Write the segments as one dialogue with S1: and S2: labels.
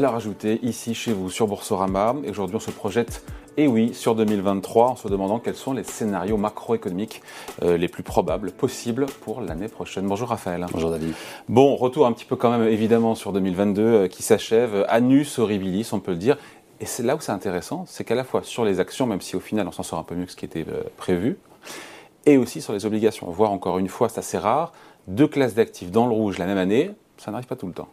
S1: Valeur ajoutée ici chez vous sur Boursorama. Et aujourd'hui, on se projette, et oui, sur 2023 en se demandant quels sont les scénarios macroéconomiques euh, les plus probables possibles pour l'année prochaine. Bonjour Raphaël.
S2: Bonjour David.
S1: Bon, retour un petit peu quand même évidemment sur 2022 euh, qui s'achève. Anus horribilis, on peut le dire. Et c'est là où c'est intéressant, c'est qu'à la fois sur les actions, même si au final on s'en sort un peu mieux que ce qui était euh, prévu, et aussi sur les obligations. Voir encore une fois, c'est assez rare, deux classes d'actifs dans le rouge la même année, ça n'arrive pas tout le temps.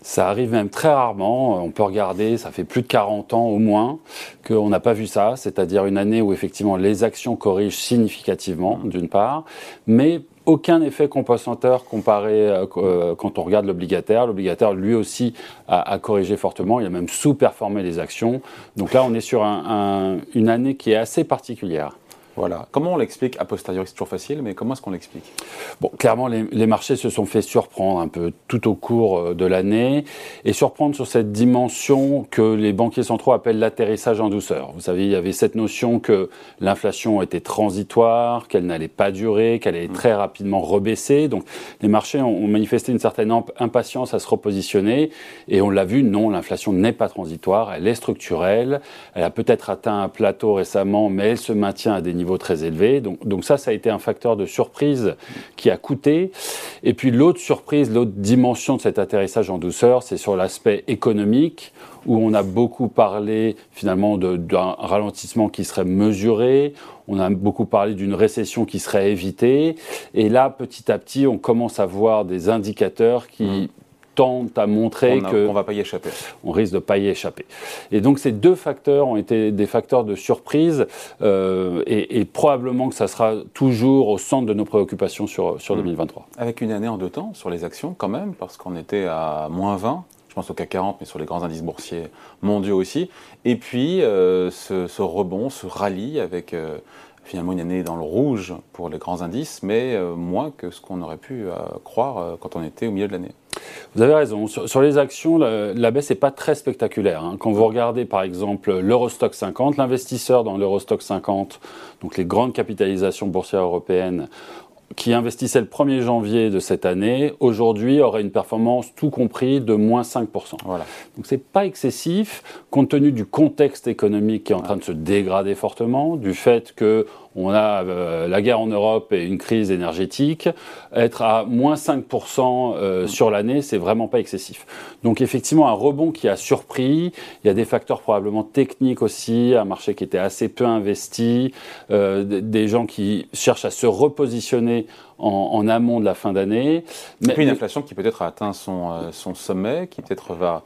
S2: Ça arrive même très rarement. On peut regarder, ça fait plus de 40 ans au moins qu'on n'a pas vu ça, c'est-à-dire une année où effectivement les actions corrigent significativement, mmh. d'une part, mais aucun effet compensateur comparé euh, euh, quand on regarde l'obligataire. L'obligataire, lui aussi, a, corrigé fortement. Il a même sous-performé les actions. Donc là, on est sur une année qui est assez particulière.
S1: Voilà. Comment on l'explique A posteriori, c'est toujours facile, mais comment est-ce qu'on l'explique?
S2: Bon, clairement, les, marchés se sont fait surprendre un peu tout au cours euh, de l'année et surprendre sur cette dimension que les banquiers centraux appellent l'atterrissage en douceur. Vous savez, il y avait cette notion que l'inflation était transitoire, qu'elle n'allait pas durer, qu'elle allait très rapidement rebaisser. Donc, les marchés ont, manifesté une certaine impatience à se repositionner et on l'a vu, non, l'inflation n'est pas transitoire, elle est structurelle. Elle a peut-être atteint un plateau récemment, mais elle se maintient à des niveau très élevé. Donc, donc ça, ça a été un facteur de surprise qui a coûté. Et puis l'autre surprise, l'autre dimension de cet atterrissage en douceur, c'est sur l'aspect économique, où on a beaucoup parlé finalement d'un ralentissement qui serait mesuré, on a beaucoup parlé d'une récession qui serait évitée, et là, petit à petit, on commence à voir des indicateurs qui mmh tente à montrer qu'on
S1: ne va pas y échapper.
S2: On risque de pas y échapper. Et donc ces deux facteurs ont été des facteurs de surprise euh, et, probablement que ça sera toujours au centre de nos préoccupations sur, sur 2023.
S1: Hmm. Avec une année en deux temps sur les actions quand même, parce qu'on était à moins 20 je pense au CAC 40, mais sur les grands indices boursiers mondiaux aussi. Et puis, euh, ce, rebond, ce rallye avec euh, finalement une année dans le rouge pour les grands indices, mais moins que ce qu'on aurait pu croire quand on était au milieu de l'année.
S2: Vous avez raison. Sur, les actions, la, baisse n'est pas très spectaculaire. Hein. Quand vous regardez par exemple l'Eurostock 50, l'investisseur dans l'Eurostock 50, donc les grandes capitalisations boursières européennes, qui investissait le 1er janvier de cette année, aujourd'hui aurait une performance tout compris de moins 5%. Voilà. Donc c'est pas excessif compte tenu du contexte économique qui est en train de se dégrader fortement, du fait que on a euh, la guerre en Europe et une crise énergétique, être à moins 5% euh, mm. sur l'année, c'est vraiment pas excessif. Donc effectivement, un rebond qui a surpris, il y a des facteurs probablement techniques aussi, un marché qui était assez peu investi, euh, des gens qui cherchent à se repositionner en, amont de la fin d'année.
S1: Mais une inflation qui peut-être a atteint son, son sommet, qui peut-être va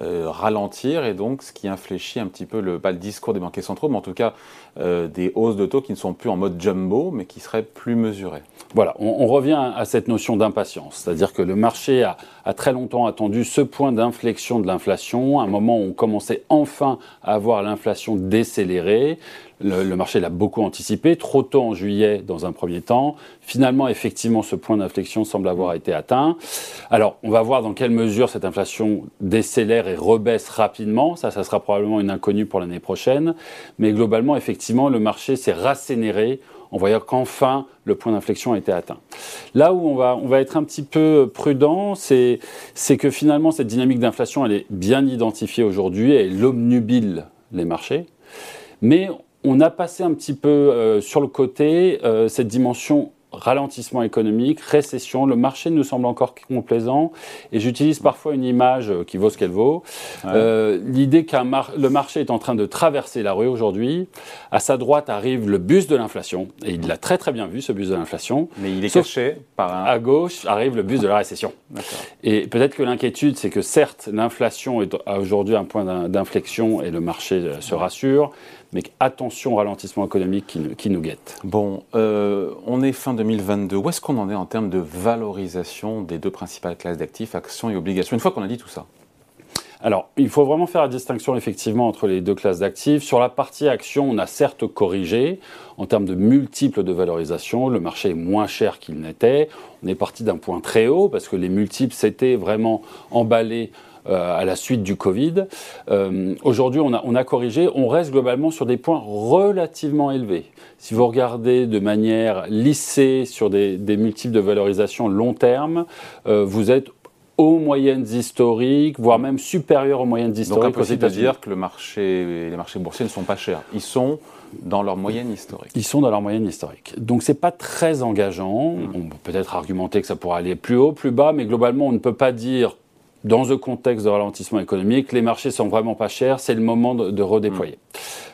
S1: euh, ralentir et donc ce qui infléchit un petit peu le, pas discours des banquiers centraux, mais en tout cas euh, des hausses de taux qui ne sont plus en mode jumbo, mais qui seraient plus mesurées.
S2: Voilà, on, revient à cette notion d'impatience, c'est-à-dire que le marché a, a, très longtemps attendu ce point d'inflexion de l'inflation, un moment où on commençait enfin à voir l'inflation décélérer. Le, marché l'a beaucoup anticipé, trop tôt en juillet dans un premier temps. Finalement, effectivement, ce point d'inflexion semble avoir été atteint. Alors, on va voir dans quelle mesure cette inflation décélère et rebaisse rapidement. Ça, ça sera probablement une inconnue pour l'année prochaine. Mais globalement, effectivement, le marché s'est rassénéré en voyant qu'enfin le point d'inflexion a été atteint. Là où on va, on va être un petit peu prudent, c'est que finalement cette dynamique d'inflation, elle est bien identifiée aujourd'hui, elle obnubile les marchés, mais on a passé un petit peu euh, sur le côté euh, cette dimension ralentissement économique, récession, le marché nous semble encore complaisant et j'utilise parfois une image qui vaut ce qu'elle vaut. Euh, l'idée que le marché est en train de traverser la rue aujourd'hui. À sa droite arrive le bus de l'inflation et il l'a très très bien vu ce bus de l'inflation.
S1: Mais il est caché par un...
S2: À gauche arrive le bus de la récession. Et peut-être que l'inquiétude c'est que certes l'inflation est aujourd'hui un point d'inflexion et le marché se rassure, mais attention au ralentissement économique qui, nous guette.
S1: Bon, euh, on est fin 2022. Où est-ce qu'on en est en termes de valorisation des deux principales classes d'actifs, actions et obligations Une fois qu'on a dit tout ça?
S2: Alors, il faut vraiment faire la distinction effectivement entre les deux classes d'actifs. Sur la partie actions, on a certes corrigé en termes de multiples de valorisation. Le marché est moins cher qu'il n'était. On est parti d'un point très haut parce que les multiples s'étaient vraiment emballés à la suite du Covid. Euh, aujourd'hui, on a, corrigé, on reste globalement sur des points relativement élevés. Si vous regardez de manière lissée sur des, multiples de valorisation long terme, euh, vous êtes aux moyennes historiques, voire même supérieures aux moyennes historiques. Donc
S1: impossible de dire que le marché, les marchés boursiers ne sont pas chers. Ils sont dans leur moyenne historique.
S2: Ils sont dans leur moyenne historique. Donc c'est pas très engageant. Hmm. On peut peut-être argumenter que ça pourrait aller plus haut, plus bas, mais globalement on ne peut pas dire dans ce contexte de ralentissement économique, les marchés sont vraiment pas chers, c'est le moment de, redéployer.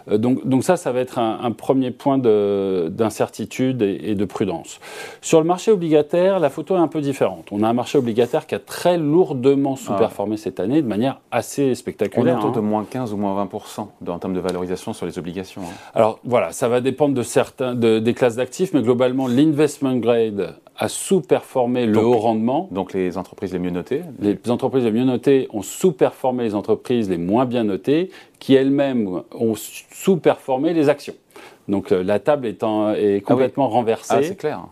S2: Hmm. Euh, donc, donc ça, ça va être un, premier point d'incertitude et, de prudence. Sur le marché obligataire, la photo est un peu différente. On a un marché obligataire qui a très lourdement sous-performé ah. cette année de manière assez spectaculaire.
S1: On est autour de hein. moins 15 ou moins 20% en termes de valorisation sur les obligations. Hein.
S2: Alors voilà, ça va dépendre de certains, des classes d'actifs, mais globalement, l'investment grade a sous-performé le haut rendement.
S1: Donc les entreprises les mieux notées
S2: Les entreprises les mieux notées ont sous-performé les entreprises les moins bien notées, qui elles-mêmes ont sous-performé les actions. Donc euh, la table est, est ah complètement renversée.
S1: Ah, c'est clair.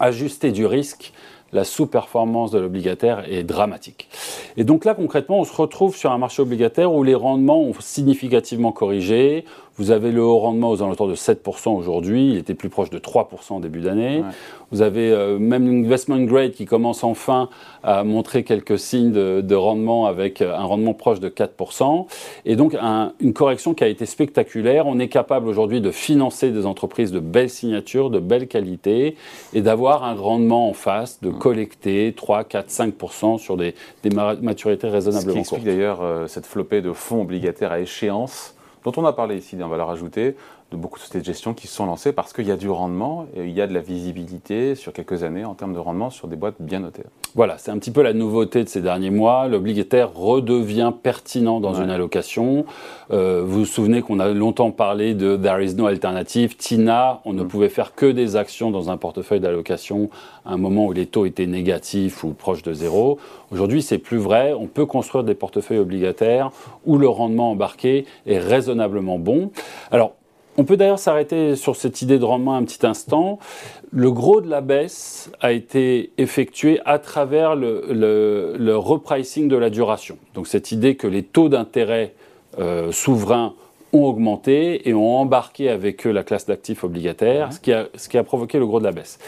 S2: Ajuster du risque la sous-performance de l'obligataire est dramatique. Et donc là, concrètement, on se retrouve sur un marché obligataire où les rendements ont significativement corrigé. Vous avez le haut rendement aux alentours de 7% aujourd'hui, il était plus proche de 3% au début d'année. Vous avez euh, même l'investment grade qui commence enfin à montrer quelques signes de, rendement avec euh, un rendement proche de 4%. Et donc une correction qui a été spectaculaire. On est capable aujourd'hui de financer des entreprises de belles signatures, de belle qualité et d'avoir un rendement en face, de collecter 3, 4, 5% sur des, maturités raisonnablement
S1: Ce qui explique d'ailleurs euh, cette flopée de fonds obligataires à échéance dont on a parlé ici dans Valeur Ajoutée, de beaucoup de sociétés de gestion qui se sont lancées parce qu'il y a du rendement et il y a de la visibilité sur quelques années en termes de rendement sur des boîtes bien notées.
S2: Voilà, c'est un petit peu la nouveauté de ces derniers mois. L'obligataire redevient pertinent dans une allocation. Euh, vous vous souvenez qu'on a longtemps parlé de There is no alternative. TINA, on ne mm. pouvait faire que des actions dans un portefeuille d'allocation à un moment où les taux étaient négatifs ou proches de zéro. Aujourd'hui, c'est plus vrai. On peut construire des portefeuilles obligataires où le rendement embarqué est raisonnablement bon. Alors, on peut d'ailleurs s'arrêter sur cette idée de rendement un petit instant. Le gros de la baisse a été effectué à travers le, repricing de la duration. Donc cette idée que les taux d'intérêt euh, souverains ont augmenté et ont embarqué avec eux la classe d'actifs obligataires, ce, qui a, ce qui a provoqué le gros de la baisse.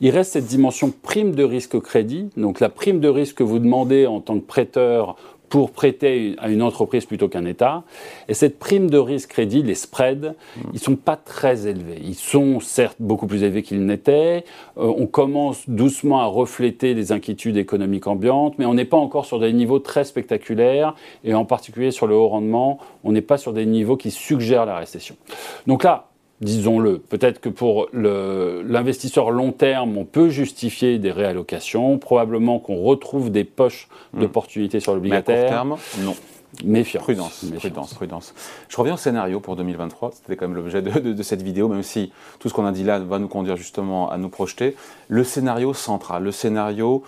S2: Il reste cette dimension prime de risque crédit, donc la prime de risque que vous demandez en tant que prêteur pour prêter à une entreprise plutôt qu'un État. Et cette prime de risque crédit, les spreads, ils ne sont pas très élevés. Ils sont certes beaucoup plus élevés qu'ils n'étaient. Euh, on commence doucement à refléter les inquiétudes économiques ambiantes, mais on n'est pas encore sur des niveaux très spectaculaires. Et en particulier sur le haut rendement, on n'est pas sur des niveaux qui suggèrent la récession. Donc là, disons-le. Peut-être que pour l'investisseur long terme, on peut justifier des réallocations. Probablement qu'on retrouve des poches hmm. d'opportunités sur l'obligataire.
S1: Mais à court terme, non.
S2: Méfiance.
S1: Prudence, prudence, prudence. Je reviens au scénario pour 2023. C'était quand même l'objet de, cette vidéo, même si tout ce qu'on a dit là va nous conduire justement à nous projeter. Le scénario central, le scénario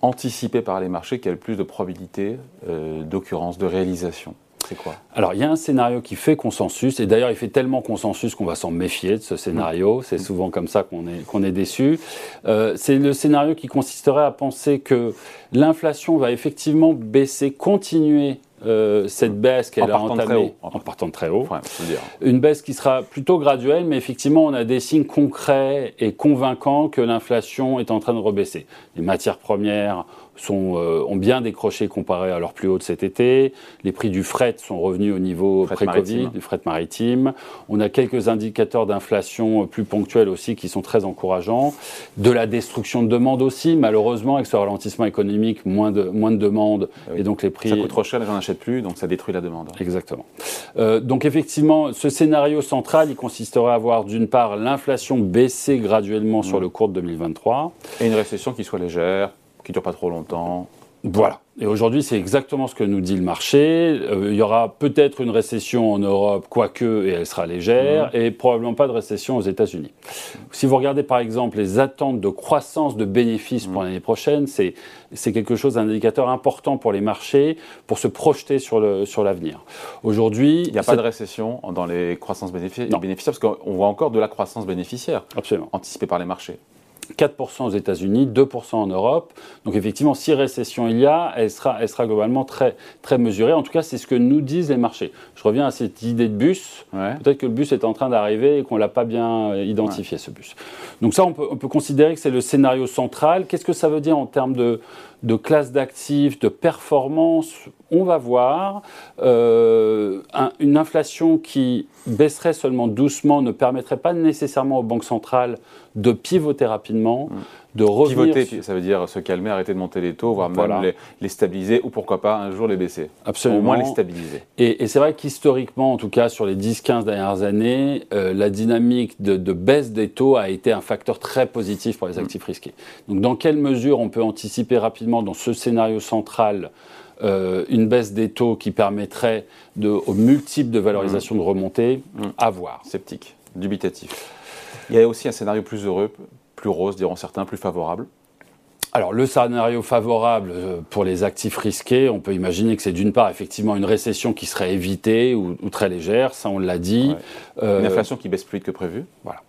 S1: anticipé par les marchés qui a le plus de probabilité euh, d'occurrence, de réalisation. C'est quoi?
S2: Alors, il y a un scénario qui fait consensus, et d'ailleurs, il fait tellement consensus qu'on va s'en méfier de ce scénario. Mmh. C'est souvent comme ça qu'on est, qu'on est déçu. Euh, c'est le scénario qui consisterait à penser que l'inflation va effectivement baisser, continuer euh, cette baisse qu'elle a entamée
S1: en partant de très haut.
S2: Une baisse qui sera plutôt graduelle, mais effectivement, on a des signes concrets et convaincants que l'inflation est en train de rebaisser. Les matières premières sont, euh, ont bien décroché comparé à leur plus haut de cet été. Les prix du fret sont revenus au niveau pré-Covid, du fret maritime. On a quelques indicateurs d'inflation plus ponctuels aussi qui sont très encourageants. De la destruction de demande aussi, malheureusement, avec ce ralentissement économique, moins de, moins de demande.
S1: Ah et donc les prix. Ça coûte trop cher, les gens n'achètent plus, donc ça détruit la demande.
S2: Exactement. Euh, donc effectivement, ce scénario central, il consisterait à voir d'une part l'inflation baisser graduellement sur mmh. le cours de 2023.
S1: Et une récession qui soit légère, qui ne dure pas trop longtemps.
S2: Voilà. Et aujourd'hui, c'est exactement ce que nous dit le marché. Euh, il y aura peut-être une récession en Europe, quoique, et elle sera légère, mmh. et probablement pas de récession aux États-Unis. Si vous regardez par exemple les attentes de croissance de bénéfices pour mmh. l'année prochaine, c'est quelque chose, un indicateur important pour les marchés pour se projeter sur l'avenir. Sur aujourd'hui.
S1: Il n'y a pas de récession dans les croissances bénéficiaires, parce qu'on voit encore de la croissance bénéficiaire
S2: Absolument.
S1: anticipée par les marchés.
S2: 4% aux États-Unis, 2% en Europe. Donc effectivement, si récession il y a, elle sera, elle sera globalement très, très mesurée. En tout cas, c'est ce que nous disent les marchés. Je reviens à cette idée de bus. Peut-être que le bus est en train d'arriver et qu'on ne l'a pas bien identifié, ce bus. Donc ça, on peut, on peut considérer que c'est le scénario central. Qu'est-ce que ça veut dire en termes de, de classe d'actifs, de performance On va voir. Euh, une inflation qui baisserait seulement doucement ne permettrait pas nécessairement aux banques centrales de pivoter rapidement, mm. De revenir...
S1: Pivoter, ça veut dire se calmer, arrêter de monter les taux, voire même les, stabiliser, ou pourquoi pas un jour les baisser.
S2: Absolument.
S1: Au moins les stabiliser.
S2: Et, c'est vrai qu'historiquement, en tout cas sur les 10-15 dernières années, euh, la dynamique de, baisse des taux a été un facteur très positif pour les mm. actifs risqués. Donc dans quelle mesure on peut anticiper rapidement dans ce scénario central euh, une baisse des taux qui permettrait de, aux multiples de valorisation de remonter, mmh. à voir?
S1: Sceptique, dubitatif. Il y a aussi un scénario plus heureux, plus rose, diront certains, plus favorable.
S2: Alors le scénario favorable euh, pour les actifs risqués, on peut imaginer que c'est d'une part effectivement une récession qui serait évitée ou, très légère, ça on l'a dit.
S1: Euh, une inflation qui baisse plus vite que prévu.
S2: Voilà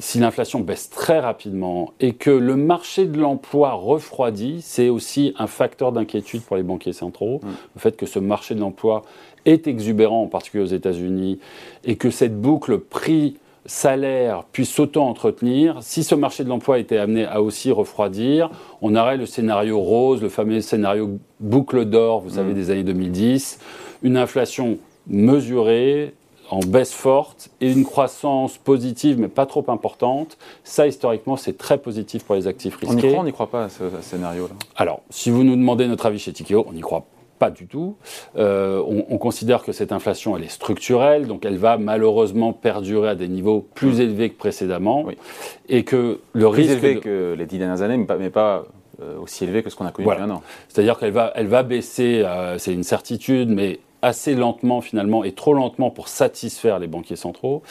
S2: si l'inflation baisse très rapidement et que le marché de l'emploi refroidit, c'est aussi un facteur d'inquiétude pour les banquiers centraux. Mm. Le fait que ce marché de l'emploi est exubérant, en particulier aux États-Unis, et que cette boucle prix salaire puisse s'auto-entretenir, si ce marché de l'emploi était amené à aussi refroidir, on aurait le scénario rose, le fameux scénario boucle d'or, vous savez, mm. des années 2010, une inflation mesurée, en baisse forte et une croissance positive mais pas trop importante, ça historiquement c'est très positif pour les actifs risqués. On
S1: y croit, on n'y croit pas à ce, scénario-là
S2: Alors, si vous nous demandez notre avis chez Tikeo, on n'y croit pas du tout. Euh, on, considère que cette inflation, elle est structurelle, donc elle va malheureusement perdurer à des niveaux plus élevés que précédemment, et que le
S1: plus
S2: risque
S1: élevé que les dix dernières années, mais pas, euh, aussi élevé que ce qu'on a connu depuis un an.
S2: C'est-à-dire qu'elle va, elle va baisser, euh, c'est une certitude, mais assez lentement finalement et trop lentement pour satisfaire les banquiers centraux.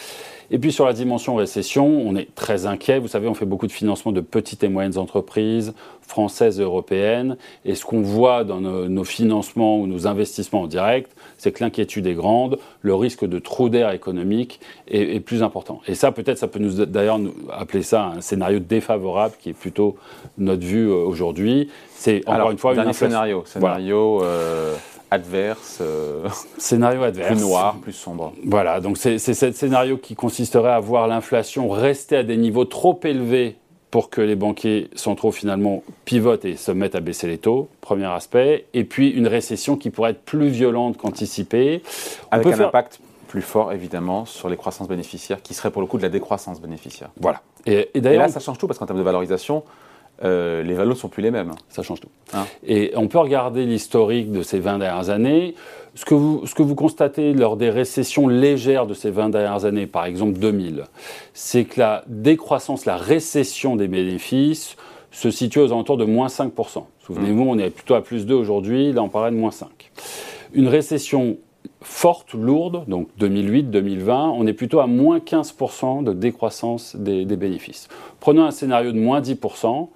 S2: Et puis sur la dimension récession, on est très inquiet. Vous savez, on fait beaucoup de financement de petites et moyennes entreprises françaises et européennes. Et ce qu'on voit dans nos, financements ou nos investissements en direct, c'est que l'inquiétude est grande, le risque de trou d'air économique est, plus important. Et ça, peut-être, ça peut nous d'ailleurs appeler ça un scénario défavorable, qui est plutôt notre vue euh, aujourd'hui.
S1: C'est encore une fois une scénario. Scénario. Euh, adverse, euh,
S2: scénario adverse,
S1: plus noir, plus sombre.
S2: Voilà, donc c'est ce scénario qui consisterait à voir l'inflation rester à des niveaux trop élevés pour que les banquiers centraux finalement pivotent et se mettent à baisser les taux, premier aspect, et puis une récession qui pourrait être plus violente qu'anticipée.
S1: Avec un impact plus fort évidemment sur les croissances bénéficiaires, qui serait pour le coup de la décroissance bénéficiaire.
S2: Voilà.
S1: Et, et d'ailleurs, là, ça change tout parce qu'en termes de valorisation, euh, les valeurs ne sont plus les mêmes.
S2: Ça change tout. Hein et on peut regarder l'historique de ces 20 dernières années. Ce que, vous, ce que vous constatez lors des récessions légères de ces 20 dernières années, par exemple 2000, c'est que la décroissance, la récession des bénéfices se situe aux alentours de moins 5%. Souvenez-vous, on est plutôt à plus 2 aujourd'hui, là on parlait de moins 5. Une récession forte, lourde, donc 2008-2020, on est plutôt à moins 15% de décroissance des, des, bénéfices. Prenons un scénario de moins 10%,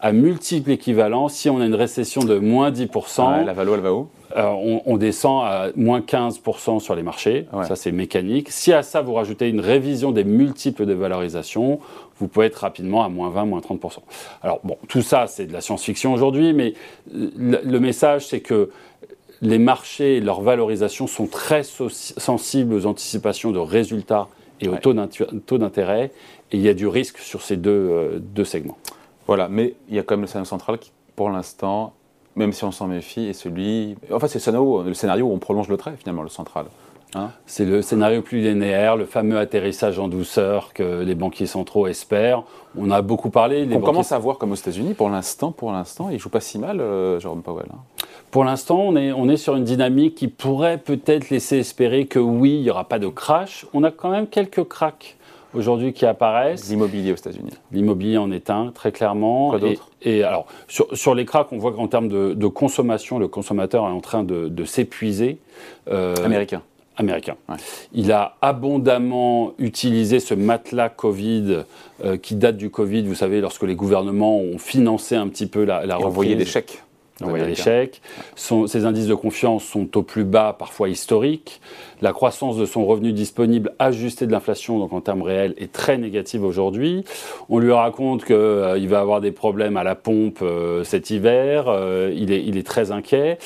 S2: à multiples équivalents, si on a une récession de moins 10%,
S1: la valo, elle va où?
S2: euh, on, descend à moins 15% sur les marchés, ça c'est mécanique. Si à ça vous rajoutez une révision des multiples de valorisation, vous pouvez être rapidement à moins 20, moins 30%. Alors bon, tout ça c'est de la science-fiction aujourd'hui, mais le, message c'est que les marchés et leur valorisation sont très sensibles aux anticipations de résultats et aux taux d'intérêt, et il y a du risque sur ces deux, euh, deux segments.
S1: Voilà, mais il y a quand même le scénario central qui, pour l'instant, même si on s'en méfie, est celui. Enfin, c'est le scénario, le scénario où on prolonge le trait, finalement, le central.
S2: Hein c'est le scénario plus linéaire, le fameux atterrissage en douceur que les banquiers centraux espèrent. On a beaucoup parlé.
S1: on commence à voir comme aux États-Unis, pour l'instant, pour l'instant, il joue pas si mal, euh, Jerome Powell. Hein.
S2: Pour l'instant, on est, on est sur une dynamique qui pourrait peut-être laisser espérer que oui, il n'y aura pas de crash. On a quand même quelques cracks aujourd'hui qui apparaissent.
S1: L'immobilier aux États-Unis.
S2: L'immobilier en est un, très clairement.
S1: Quoi d'autre
S2: et, alors, sur, sur, les cracks, on voit qu'en termes de, consommation, le consommateur est en train de, s'épuiser.
S1: Euh, américain.
S2: Américain. Il a abondamment utilisé ce matelas Covid euh, qui date du Covid, vous savez, lorsque les gouvernements ont financé un petit peu la, la reprise.
S1: envoyé des chèques.
S2: Envoyé à l'échec. Ses indices de confiance sont au plus bas, parfois historiques. La croissance de son revenu disponible ajusté de l'inflation, donc en termes réels, est très négative aujourd'hui. On lui raconte qu'il euh, va avoir des problèmes à la pompe euh, cet hiver. Euh, il, est, il est très inquiet.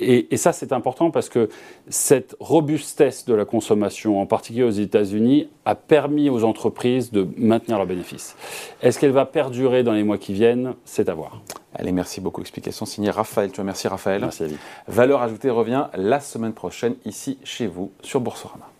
S2: Et, ça, c'est important parce que cette robustesse de la consommation, en particulier aux États-Unis, a permis aux entreprises de maintenir leurs bénéfices. Est-ce qu'elle va perdurer dans les mois qui viennent? C'est à voir.
S1: Allez, merci beaucoup. Explication signée Raphaël. Tu vois, merci Raphaël.
S2: Merci Ali.
S1: Valeur ajoutée revient la semaine prochaine ici chez vous sur Boursorama.